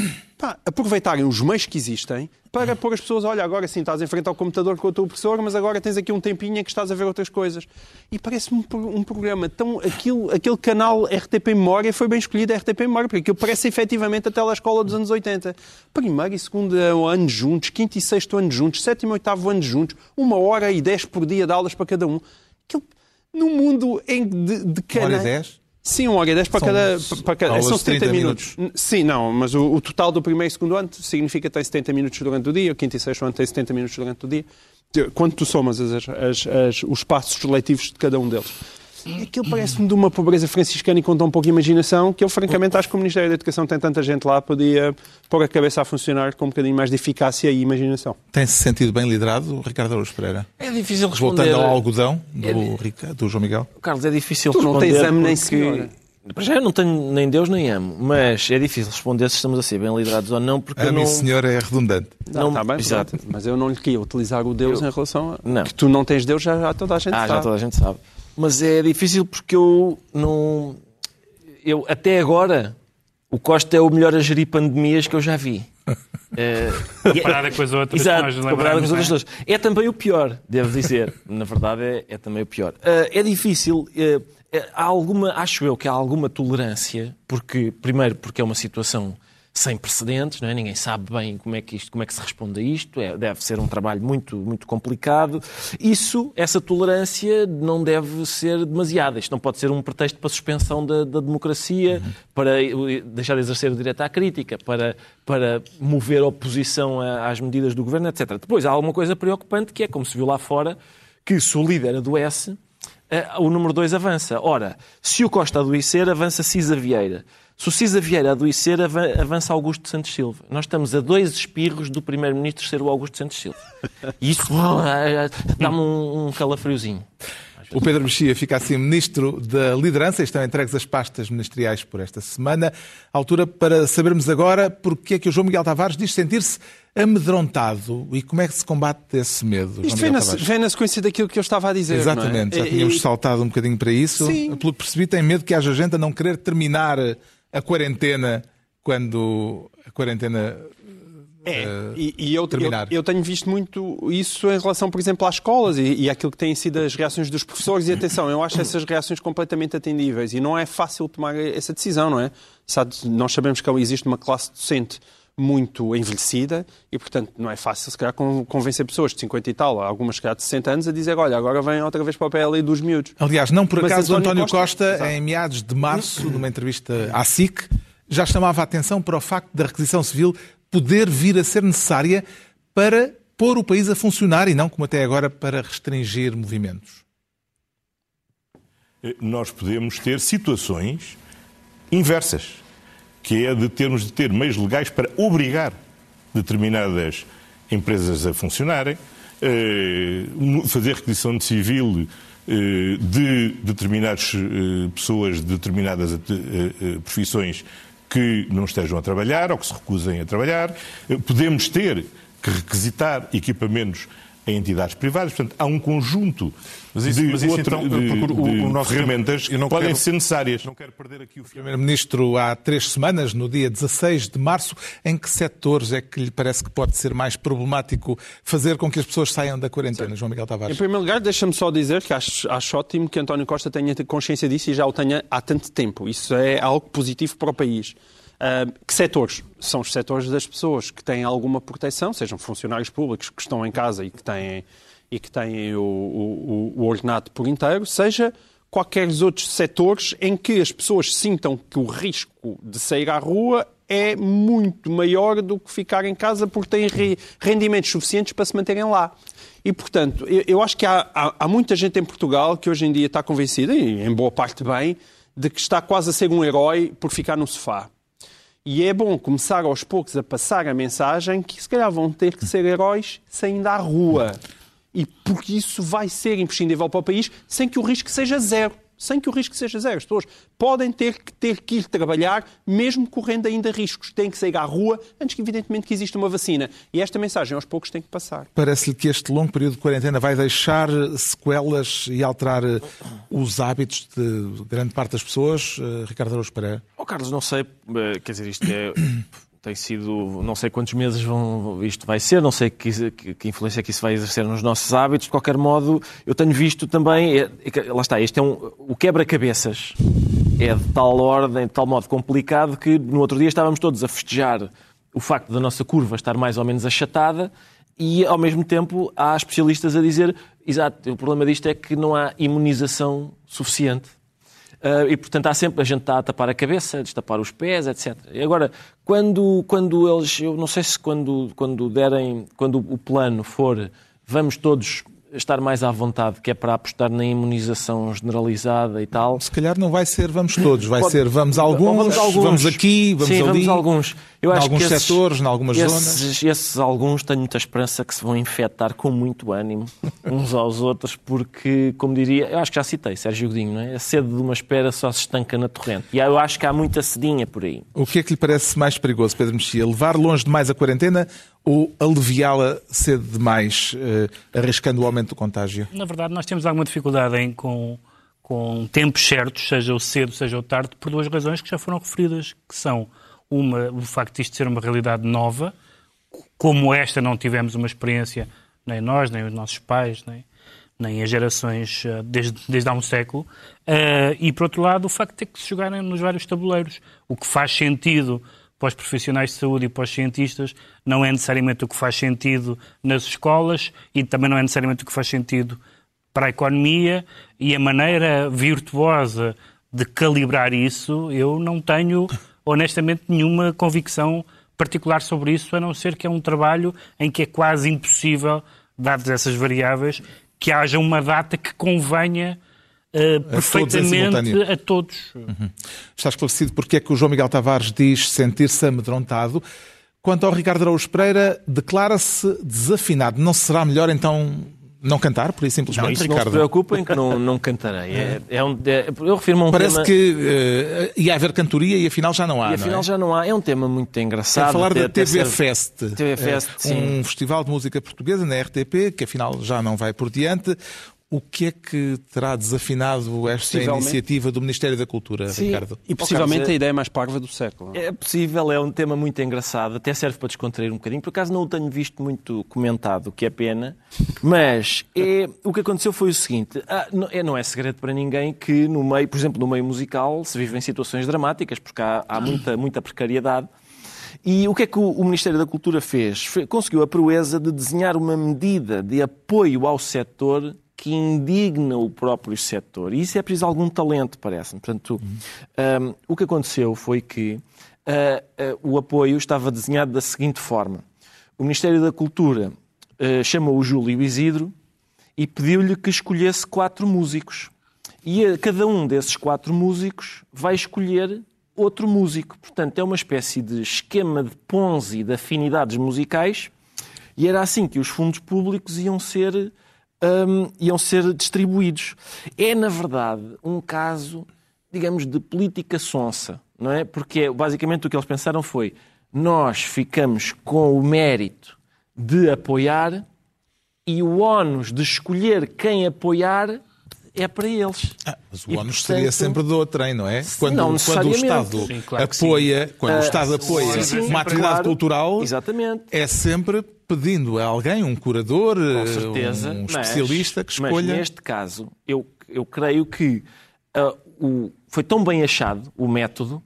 D: pá, aproveitarem os meios que existem para pôr as pessoas, olha, agora sim estás em frente ao computador com o teu professor, mas agora tens aqui um tempinho em que estás a ver outras coisas. E parece-me um programa tão... Aquilo, aquele canal RTP Memória foi bem escolhido, RTP Memória, porque aquilo parece efetivamente a telescola dos anos 80. Primeiro e segundo ano juntos, quinto e sexto ano juntos, sétimo e oitavo ano juntos, uma hora e dez por dia de aulas para cada um. Aquilo, no mundo em de, de
A: cana... Uma hora e dez?
D: Sim, um hora e 10 para cada. Para cada são 70 minutos. minutos. Sim, não, mas o, o, total do primeiro e segundo ano significa que tem 70 minutos durante o dia, o quinto e sexto ano tem 70 minutos durante o dia. Quando tu somas as, as, as, os passos letivos de cada um deles. Aquilo parece-me de uma pobreza franciscana e com tão pouca imaginação que eu, francamente, acho que o Ministério da Educação tem tanta gente lá, podia pôr a cabeça a funcionar com um bocadinho mais de eficácia e imaginação.
A: Tem-se sentido bem liderado, Ricardo Araújo Pereira?
B: É difícil responder.
A: Voltando ao algodão do, é... do João Miguel?
B: Carlos, é difícil
D: tu
B: responder.
D: Tu não tens ame nem senhora.
B: Para já eu não tenho nem Deus nem amo, mas é difícil responder se estamos a ser bem liderados ou não, porque
A: a
B: não...
A: senhor é redundante.
D: Não, está bem, exato. mas eu não lhe queria utilizar o Deus eu... em relação a... Não. Que tu não tens Deus, já, já toda a gente
B: ah,
D: sabe.
B: já toda a gente sabe. Mas é difícil porque eu não... Eu, até agora, o Costa é o melhor a gerir pandemias que eu já vi.
C: É, comparada com as outras.
B: Exato, comparada com as outras duas. É também o pior, devo dizer. Na verdade, é, é também o pior. Uh, é difícil... Uh, há alguma, acho eu que há alguma tolerância, porque, primeiro, porque é uma situação sem precedentes, não é? ninguém sabe bem como é que, isto, como é que se responde a isto, é, deve ser um trabalho muito, muito complicado. Isso, essa tolerância não deve ser demasiada. Isto não pode ser um pretexto para a suspensão da, da democracia, uhum. para deixar de exercer o direito à crítica, para, para mover oposição às medidas do governo, etc. Depois, há alguma coisa preocupante que é, como se viu lá fora, que se o líder adoece, eh, o número 2 avança. Ora, se o Costa adoecer, avança Cisa Vieira. Se o Cisa Vieira adoecer, avança Augusto Santos Silva. Nós estamos a dois espirros do Primeiro-Ministro ser o Augusto Santos Silva. E isso dá-me um, calafriozinho.
A: O Pedro Mexia fica assim Ministro da Liderança. Estão entregues as pastas ministeriais por esta semana. altura para sabermos agora porque é que o João Miguel Tavares diz sentir-se amedrontado e como é que se combate esse medo.
D: Isto vem na, vem na, sequência daquilo que eu estava a dizer.
A: É? Exatamente, é? já tínhamos e... saltado um bocadinho para isso.
D: Sim.
A: Pelo que percebi, tem medo que haja gente a não querer terminar a quarentena quando a quarentena
D: é, uh, e, e eu, eu, eu, tenho visto muito isso em relação, por exemplo, às escolas e, e àquilo que têm sido as reações dos professores. E atenção, eu acho essas reações completamente atendíveis e não é fácil tomar essa decisão, não é? Sabe, nós sabemos que existe uma classe docente muito envelhecida e, portanto, não é fácil, se calhar, convencer pessoas de 50 e tal, algumas, se calhar, de 60 anos, a dizer, olha, agora vem outra vez para o PL dos miúdos.
A: Aliás, não por acaso, António, António Costa, Costa em meados de março, numa entrevista à SIC, já chamava a atenção para o facto da requisição civil poder vir a ser necessária para pôr o país a funcionar e não, como até agora, para restringir movimentos?
E: Eh, nós podemos ter situações inversas, que é de termos de ter meios legais para obrigar determinadas empresas a funcionarem, eh, fazer requisição de civil eh, de determinadas pessoas de determinadas profissões que não estejam a trabalhar ou que se recusem a trabalhar. Eh, podemos ter que requisitar equipamentos em entidades privadas. Portanto, há um conjunto mas isso, de, mas isso, outro, então, de, o, o, nosso ferramentas que podem quero, ser necessárias.
A: Não quero perder aqui o Primeiro-Ministro, há três semanas, no dia 16 de março, em que setores é que lhe parece que pode ser mais problemático fazer com que as pessoas saiam da quarentena, certo. João Miguel Tavares?
D: Em primeiro lugar, deixa-me só dizer que acho, acho ótimo que António Costa tenha consciência disso e já o tenha há tanto tempo. Isso é algo positivo para o país. Que setores? São os setores das pessoas que têm alguma proteção, sejam funcionários públicos que estão em casa e que têm, e que têm o, o, o ordenado por inteiro, seja qualquer outros setores em que as pessoas sintam que o risco de sair à rua é muito maior do que ficar em casa porque têm rendimentos suficientes para se manterem lá. E, portanto, eu, acho que há, há, há muita gente em Portugal que hoje em dia está convencida, e em boa parte bem, de que está quase a ser um herói por ficar no sofá. E é bom começar aos poucos a passar a mensagem que se calhar vão ter que ser heróis saindo à rua. E porque isso vai ser imprescindível para o país sem que o risco seja zero sem que o risco seja zero. As pessoas podem ter que, ter que ir trabalhar, mesmo correndo ainda riscos. Têm que sair à rua, antes que, evidentemente, que exista uma vacina. E esta mensagem, aos poucos, tem que passar.
A: Parece-lhe que este longo período de quarentena vai deixar sequelas e alterar eh, os hábitos de grande parte das pessoas? Uh, Ricardo Araújo Pereira.
B: Oh, Carlos, não sei. Eh, quer dizer, isto é tem sido, não sei quantos meses vão, isto vai ser, não sei que, que, influência que isso vai exercer nos nossos hábitos. De qualquer modo, eu tenho visto também, é, é, lá está, este é um, o quebra-cabeças. É de tal ordem, de tal modo complicado que no outro dia estávamos todos a festejar o facto da nossa curva estar mais ou menos achatada e, ao mesmo tempo, há especialistas a dizer, exato, o problema disto é que não há imunização suficiente e, portanto, há sempre, a gente está a tapar a cabeça, a destapar os pés, etc. E agora, quando, quando eles, eu não sei se quando, quando derem, quando o plano for, vamos todos estar mais à vontade, que é para apostar na imunização generalizada e tal.
A: Se calhar não vai ser vamos todos, vai Pode... ser vamos alguns, vamos, alguns, vamos aqui, vamos
B: Sim,
A: ali.
B: Vamos alguns. Eu
A: em
B: acho
A: alguns
B: que esses,
A: setores, em algumas
B: esses,
A: zonas.
B: Esses alguns tenho muita esperança que se vão infectar com muito ânimo uns aos outros, porque, como diria, eu acho que já citei Sérgio Godinho, não é? A sede de uma espera só se estanca na torrente. E eu acho que há muita sedinha por aí.
A: O que é que lhe parece mais perigoso, Pedro Mexia? Levar longe demais a quarentena ou aliviá-la cedo demais, uh, arriscando o aumento do contágio?
C: Na verdade, nós temos alguma dificuldade em com com tempos certos, seja o cedo, seja o tarde, por duas razões que já foram referidas, que são uma, o facto de isto ser uma realidade nova, como esta não tivemos uma experiência, nem nós, nem os nossos pais, nem, nem as gerações eh, desde, desde há um século, uh, e por outro lado o facto de ter que se jogarem nos vários tabuleiros, o que faz sentido para os profissionais de saúde e para os cientistas não é necessariamente o que faz sentido nas escolas e também não é necessariamente o que faz sentido para a economia. E a maneira virtuosa de calibrar isso eu não tenho honestamente, nenhuma convicção particular sobre isso, a não ser que é um trabalho em que é quase impossível, dadas essas variáveis, que haja uma data que convenha uh, perfeitamente
A: todos
C: a todos.
A: Uhum. Está esclarecido porque é que o João Miguel Tavares diz sentir-se amedrontado. Quanto ao Ricardo Araújo Pereira, declara-se desafinado. Não será melhor então não cantar, por isso simplesmente,
B: não, isso
A: Ricardo?
B: Não se preocupem que não, não cantarei. É, é um, é, eu refiro-me a um
A: Parece
B: tema...
A: que uh, ia haver cantoria e afinal já não há,
B: E afinal
A: não
B: é? já não há. É um tema muito engraçado.
A: É falar da TV
B: ser...
A: Fest.
B: TV Fest,
A: uh,
B: sim.
A: Um festival de música portuguesa na RTP, que afinal já não vai por diante. O que é que terá desafinado esta iniciativa do Ministério da Cultura,
D: Sim,
A: Ricardo?
D: E possivelmente oh, a ideia mais parva do século.
B: É possível, é um tema muito engraçado, até serve para descontrair um bocadinho. Por acaso não o tenho visto muito comentado, o que é pena, mas é, o que aconteceu foi o seguinte: ah, não, é, não é segredo para ninguém que, no meio, por exemplo, no meio musical, se vivem situações dramáticas, porque há, há muita, muita precariedade. E o que é que o Ministério da Cultura fez? Conseguiu a proeza de desenhar uma medida de apoio ao setor que indigna o próprio setor. E isso é preciso algum talento, parece-me. Portanto, um, o que aconteceu foi que uh, uh, o apoio estava desenhado da seguinte forma. O Ministério da Cultura uh, chamou o Júlio Isidro e pediu-lhe que escolhesse quatro músicos. E a, cada um desses quatro músicos vai escolher outro músico. Portanto, é uma espécie de esquema de Ponzi de afinidades musicais e era assim que os fundos públicos iam ser um, iam ser distribuídos. É, na verdade, um caso, digamos, de política sonsa, não é? Porque basicamente o que eles pensaram foi: nós ficamos com o mérito de apoiar e o ónus de escolher quem apoiar é para eles.
A: Ah, mas o ónus portanto, seria sempre do trem, não é?
B: Quando, não
A: quando o Estado sim, claro apoia, quando uh, o Estado apoia sim, uma atividade claro, cultural,
B: exatamente.
A: é sempre pedindo a alguém, um curador, certeza, um especialista que escolha.
B: Mas neste caso, eu, eu creio que uh, o, foi tão bem achado o método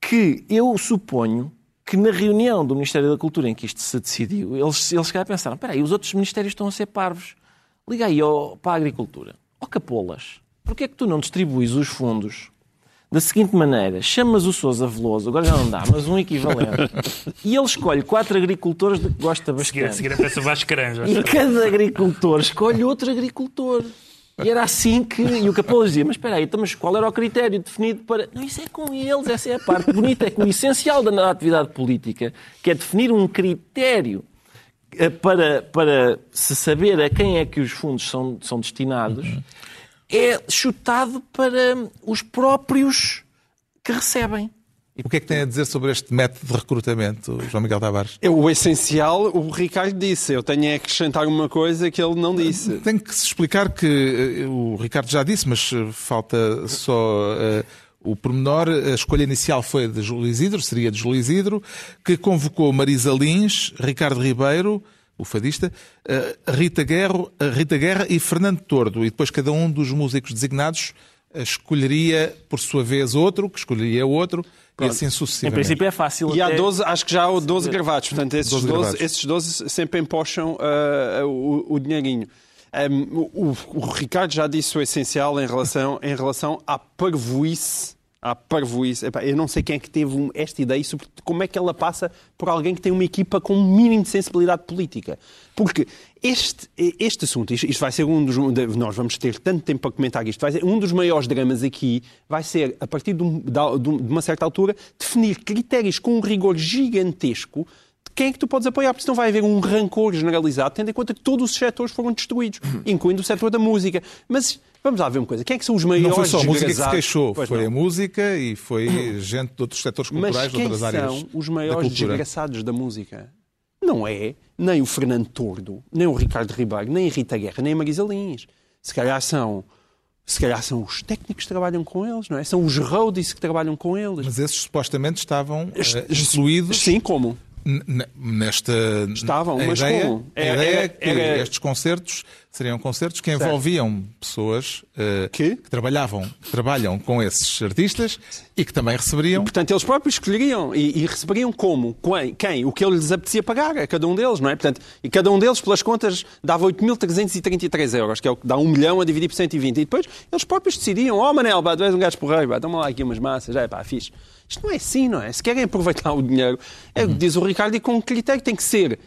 B: que eu suponho que na reunião do Ministério da Cultura em que isto se decidiu, eles, eles cá pensaram: espera aí, os outros ministérios estão a ser parvos. Liga aí ao, para a agricultura. Ó oh, Capolas, porquê é que tu não distribuis os fundos da seguinte maneira: chamas o Sousa Veloso, agora já não dá, mas um equivalente, e ele escolhe quatro agricultores de que gosta bastante.
C: A seguir, a peça Vasco Caranja.
B: E cada agricultor escolhe outro agricultor. E era assim que. E o Capolas dizia: Mas espera aí, então, mas qual era o critério definido para. Não, isso é com eles, essa é a parte bonita. É que o essencial da atividade política, que é definir um critério eh, para, para se saber a quem é que os fundos são, são destinados. Uhum é chutado para os próprios que recebem.
A: E o que é que tem a dizer sobre este método de recrutamento, João Miguel Tavares?
D: É o essencial, o Ricardo disse. Eu tenho a acrescentar uma coisa que ele não disse.
A: Tem que se explicar que eh, o Ricardo já disse, mas falta só uh, O pormenor, a escolha inicial foi de Júlio Isidro, seria de Júlio Isidro, que convocou Marisa Lins, Ricardo Ribeiro, o fadista, eh, Rita Guerra, Rita Guerra e Fernando Tordo. E depois cada um dos músicos designados eh, escolheria, por sua vez, outro, que escolheria outro, Pronto. e assim
B: Em
A: sucessivamente.
B: princípio é fácil.
D: E há
B: até-
D: 12, acho que já há 12 gravados, portanto esses
A: 12
D: 12,
A: gravados.
D: esses 12 sempre empocham ah, o, o dinheirinho. Um, o, o Ricardo já disse o essencial em relação, em relação à parvoíce. À parvoíce. Epá, eu não sei quem é que teve esta ideia e sobre como é que ela passa por alguém que tem uma equipa com um mínimo de sensibilidade política. Porque este, este assunto, isto, isto vai ser um dos. Nós vamos ter tanto tempo para comentar isto, vai ser um dos maiores dramas aqui, vai ser, a partir de, um- de um- de uma certa altura, definir critérios com um rigor gigantesco de quem é que tu podes apoiar, porque senão vai haver um rancor generalizado, tendo em conta que todos os setores foram destruídos, incluindo o setor da música. Mas vamos lá ver uma coisa: quem é que são os maiores
A: Não foi só a música que se queixou,
D: Pois
A: foi
D: não.
A: a música e foi gente de outros setores
D: Mas
A: culturais, de
D: quem
A: outras áreas
D: são os
A: da
D: maiores
A: cultura.
D: desgraçados da música? Não é nem o Fernando Tordo, nem o Ricardo Ribeiro, nem a Rita Guerra, nem a Marisa Lins. Se calhar são... Se calhar são os técnicos que trabalham com eles, não é? São os roadies que trabalham com eles.
A: Mas esses supostamente estavam eh,
D: Est-
A: incluídos
D: Sim, como?
A: Nesta.
D: Estavam, mas
A: ideia,
D: como?
A: A
D: Era-
A: ideia é
D: era-
A: que
D: era-
A: estes concertos seriam concertos que envolviam pessoas eh,
D: Que?
A: trabalhavam, que trabalham com esses artistas e que também receberiam.
D: Portanto, eles próprios escolheriam e, e receberiam como? Quem? Quem? O que lhes apetecia pagar a cada um deles, não é? Portanto, e cada um deles, pelas contas, dava 8.333 euros, que é o que dá um milhão a dividir por 120. E depois eles próprios decidiam: Oh, Manel, pá, tu és um gajo porreiro, pá, toma lá aqui umas massas, é pá, fixe. Isto não é assim, não é? Se querem aproveitar o dinheiro, é o que diz o Ricardo, e com um critério tem que ser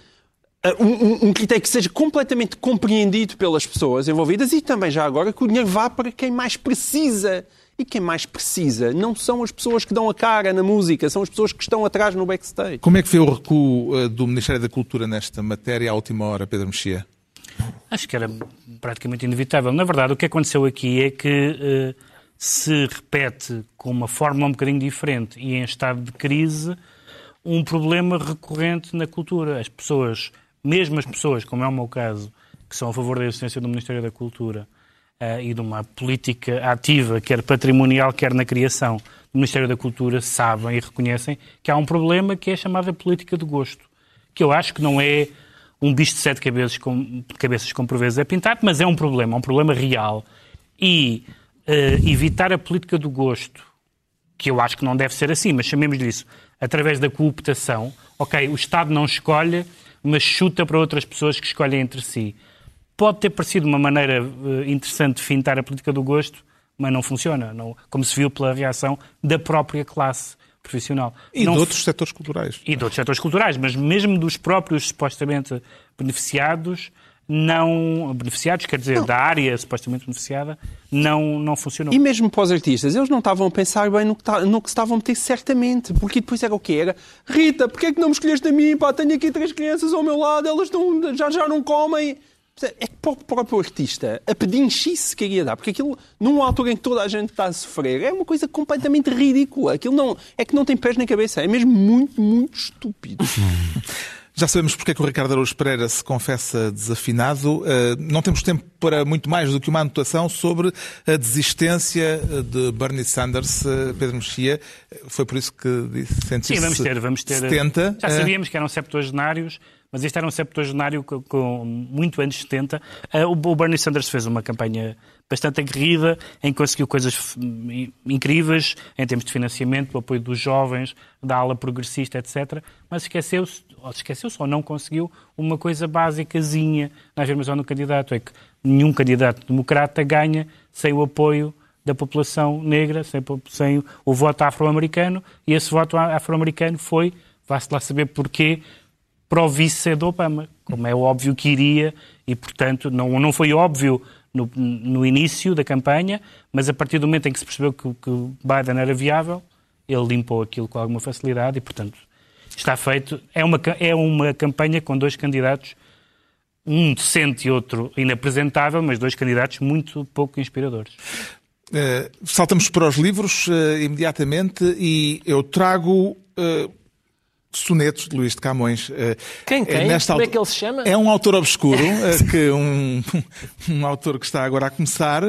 D: Uh, um, um- um critério que seja completamente compreendido pelas pessoas envolvidas e também já agora que o dinheiro vá para quem mais precisa. E quem mais precisa não são as pessoas que dão a cara na música, são as pessoas que estão atrás no backstage.
A: Como é que vê o recuo eh, do Ministério da Cultura nesta matéria à última hora, Pedro Mexia?
C: Acho que era praticamente inevitável. Na verdade, o que aconteceu aqui é que eh, se repete com uma fórmula um bocadinho diferente e em estado de crise um problema recorrente na cultura. As pessoas, mesmo as pessoas, como é o meu caso, que são a favor da existência do Ministério da Cultura eh, e de uma política ativa, quer patrimonial, quer na criação do Ministério da Cultura, sabem e reconhecem que há um problema que é a chamada política de gosto, que eu acho que não é um bicho de sete cabeças, com, cabeças como por vezes é pintado, mas é um problema, um problema real. E evitar a política do gosto, que eu acho que não deve ser assim, mas chamemos-lhe isso, através da cooptação, ok, o Estado não escolhe, mas chuta para outras pessoas que escolhem entre si. Pode ter parecido uma maneira eh, interessante de fintar a política do gosto, mas não funciona, não- como se viu pela reação da própria classe profissional.
A: E
C: Não
A: de outros setores culturais.
C: e de outros setores culturais, mas mesmo dos próprios supostamente beneficiados, não beneficiados, quer dizer, da área supostamente beneficiada, não, não funcionou.
D: E mesmo para os artistas, eles não estavam a pensar bem no que, ta- no que se estavam a meter certamente, porque depois era o que era. Rita, porquê é que não me escolheste a mim? Pá, tenho aqui três crianças ao meu lado, elas estão, já, já não comem. É que para o próprio artista, a pedinchice que queria dar, porque aquilo, numa altura em que toda a gente está a sofrer, é uma coisa completamente ridícula. Aquilo não, é que não tem pés nem cabeça, é mesmo muito, muito estúpido.
A: Já sabemos porque é que o Ricardo Araújo Pereira se confessa desafinado. Eh, Não temos tempo para muito mais do que uma anotação sobre a desistência eh, de Bernie Sanders, eh, Pedro Mexia. Foi por isso que disse sentir-se
C: Sim, vamos ter, vamos ter.
A: 70.
C: Já sabíamos que eram septuagenários, mas este era um septuagenário com, com muito anos 70. Ah, o, Bernie Sanders fez uma campanha bastante aguerrida, em que conseguiu coisas in- incríveis em termos de financiamento, do apoio dos jovens, da ala progressista, etc. Mas esqueceu-se, ou esqueceu-se, ou não conseguiu, uma coisa básicazinha. Na afirmação do candidato, é que nenhum candidato democrata ganha sem o apoio da população negra, sem, sem o voto afro-americano, e esse voto afro-americano foi, vá-se lá saber porquê, para o vice do Obama, como é óbvio que iria, e portanto não, não foi óbvio no, no início da campanha, mas a partir do momento em que se percebeu que, que Biden era viável, ele limpou aquilo com alguma facilidade e portanto está feito. É uma, é uma campanha com dois candidatos, um decente e outro inapresentável, mas dois candidatos muito pouco inspiradores.
A: Eh, saltamos para os livros eh, imediatamente e eu trago eh, Sonetos de Luís de Camões. Eh,
B: Quem, quem?
A: nesta
B: Como é que ele se chama?
A: É um autor obscuro, eh, que um, um autor que está agora a começar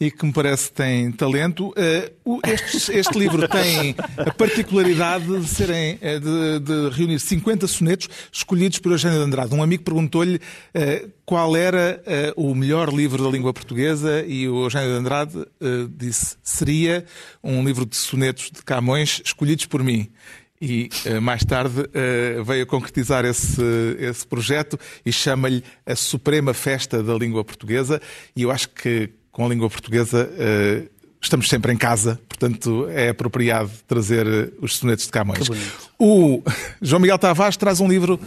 A: e que me parece que tem talento. Eh, Este, este livro tem a particularidade de, serem, eh, de, de reunir 50 sonetos escolhidos por Eugênio de Andrade. Um amigo perguntou-lhe eh, qual era eh, o melhor livro da língua portuguesa e o Eugênio de Andrade eh, disse seria um livro de sonetos de Camões escolhidos por mim. E eh, mais tarde eh, veio a concretizar esse, esse projeto e chama-lhe a Suprema Festa da Língua Portuguesa. E eu acho que com a língua portuguesa eh, estamos sempre em casa, portanto é apropriado trazer os sonetos de Camões. O João Miguel Tavares traz um livro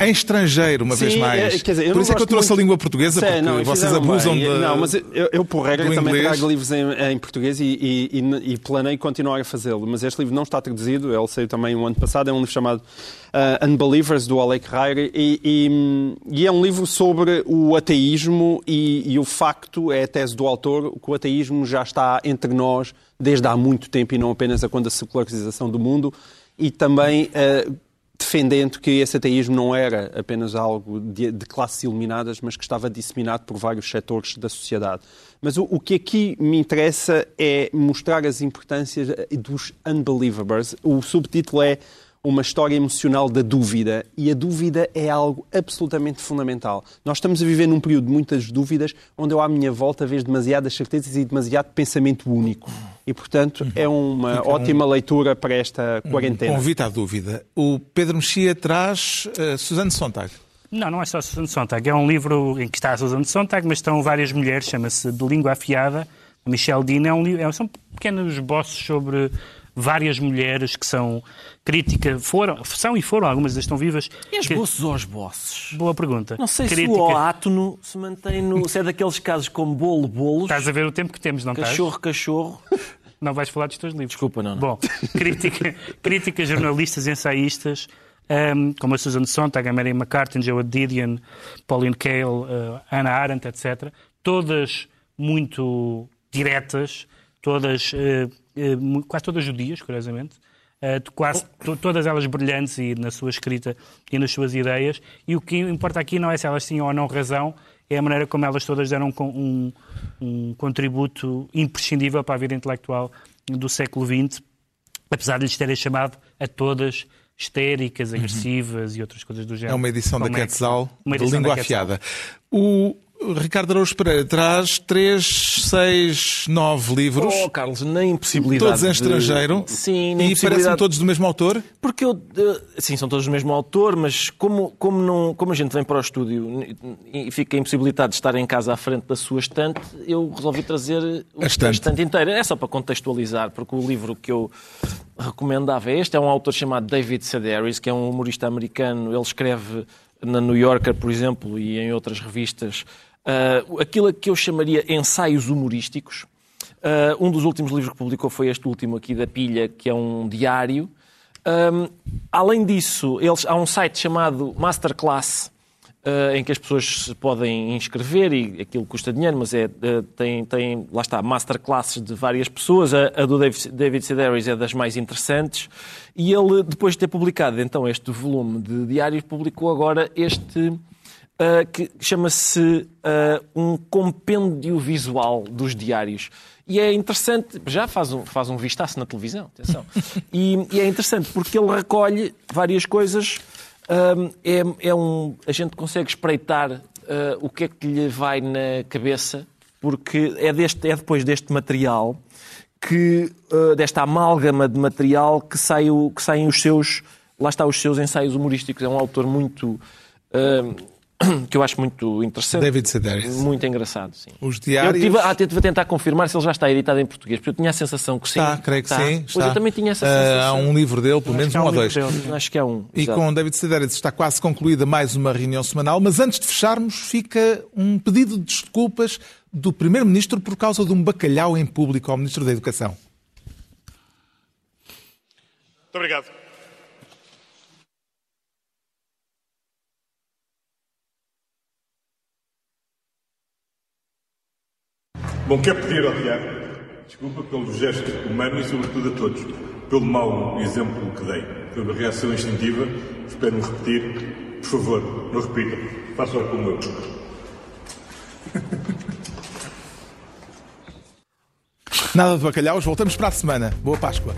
A: em estrangeiro, uma vez
D: Sim,
A: mais.
D: é, quer dizer,
A: Por isso é que eu trouxe a
D: muito-
A: língua portuguesa,
D: Sim,
A: porque
D: não,
A: vocês
D: fizeram
A: abusam
D: bem.
A: de.
D: Não, mas eu, eu por regra, também
A: inglês.
D: trago livros em, em português e, e, e, e planeio continuar a fazê-lo. Mas este livro não está traduzido, ele saiu também o ano passado. É um livro chamado uh, Unbelievers, do Alec Raire. E, é um livro sobre o ateísmo e, e o facto, é a tese do autor, que o ateísmo já está entre nós desde há muito tempo e não apenas a quando a secularização do mundo. E também. uh, defendendo que esse ateísmo não era apenas algo de, de classes iluminadas, mas que estava disseminado por vários setores da sociedade. Mas o, o que aqui me interessa é mostrar as importâncias dos unbelievers. O subtítulo é uma história emocional da dúvida e a dúvida é algo absolutamente fundamental. Nós estamos a viver num período de muitas dúvidas, onde eu à minha volta vejo demasiadas certezas e demasiado pensamento único. E, portanto, é uma ótima leitura para esta quarentena.
A: Convite à dúvida. O Pedro Mexia traz uh, Suzanne Sontag.
C: Não, não é só Susan Sontag. É um livro em que está a Susan Sontag, mas estão várias mulheres, chama-se De Língua Afiada. A Michelle Dean é um livro, é- são pequenos esboços sobre várias mulheres que são críticas, foram, são e foram, algumas estão vivas.
B: E as
C: que-
B: aos bosses?
C: Boa pergunta.
B: Não sei se
C: Crítica-
B: o átono se mantém no. Se é daqueles casos como bolo, bolos,
C: Estás a ver o tempo que temos, não estás?
B: cachorro, cachorro.
C: Não vais falar dos teus livros.
B: Desculpa, não, não.
C: Bom, crítica, críticas, jornalistas, ensaístas, ehm, como a Susan Sontag, a Mary McCarthy, Joe Didion, Pauline Kael, eh, Hannah Arendt, etc. Todas muito diretas, todas, mu- quase todas judias, curiosamente. eh, quase to- todas elas brilhantes e na sua escrita e nas suas ideias. E o que importa aqui não é se elas tinham ou não razão, é a maneira como elas todas deram um, um contributo imprescindível para a vida intelectual do século XX, apesar de lhes terem chamado a todas histéricas, agressivas e outras coisas do género.
A: É uma edição da
C: Como é que-
A: Quetzal,
C: uma
A: de língua
C: da
A: afiada. O Ricardo Araújo Pereira traz 3, 6, 9 livros,
B: Oh, Carlos, nem impossibilidade.
A: todos em
B: de-
A: estrangeiro,
B: Sim, nem
A: e
B: impossibilidade.
A: parecem todos do mesmo autor.
B: Porque eu, eh, sim, são todos do mesmo autor, mas como, como, não, como a gente vem para o estúdio e fica impossibilitado de estar em casa à frente da sua estante, eu resolvi trazer
A: A estante.
B: a estante inteira. É só para contextualizar, porque o livro que eu recomendava é este. É um autor chamado David Sedaris, que é um humorista americano. Ele escreve na New Yorker, por exemplo, e em outras revistas, ah, aquilo que eu chamaria ensaios humorísticos. Uh, um dos últimos livros que publicou foi este último aqui da Pilha, que é um diário. Um, além disso, eles, há um site chamado Masterclass, uh, em que as pessoas se podem inscrever e aquilo custa dinheiro, mas é, uh, tem, tem, lá está, masterclasses de várias pessoas. A, a do David, David Sedaris é das mais interessantes. E ele, depois de ter publicado então este volume de diários, publicou agora este uh, que chama-se uh, um compêndio visual dos diários. E é interessante, já faz um, faz um vistaço na televisão, atenção. E, e é interessante porque ele recolhe várias coisas. um, é, é um, a gente consegue espreitar uh, o que é que lhe vai na cabeça, porque é, deste, é depois deste material que uh, desta amálgama de material que, sai o- que saem os seus lá está os seus ensaios humorísticos é um autor muito uh, que eu acho muito interessante
A: David Sedaris.
B: muito engraçado sim.
A: Os
B: eu
A: diários.
B: estive a, estive a tentar confirmar se ele já está editado em português porque eu tinha a sensação que sim
A: Está, creio que
B: Está.
A: sim.
B: pois
A: está.
B: eu também tinha essa
A: Ah,
B: sensação
A: há um livro dele, pelo menos um
C: um
A: ou dois.
C: dele.
B: acho que é um
A: E
B: exato.
A: com David Sedaris está quase concluída mais uma reunião semanal, mas antes de fecharmos, fica um pedido de desculpas do Primeiro-Ministro por causa de um bacalhau em público ao Ministro da Educação.
F: Muito obrigado. Bom, quero pedir ao Tiago desculpa pelo gesto humano e, sobretudo, a todos.
E: pelo mau exemplo que dei. Uma reação instintiva, espero repetir. Por favor, não repita. Faça como eu.
A: Nada de bacalhaus, voltamos para a semana. Boa Páscoa.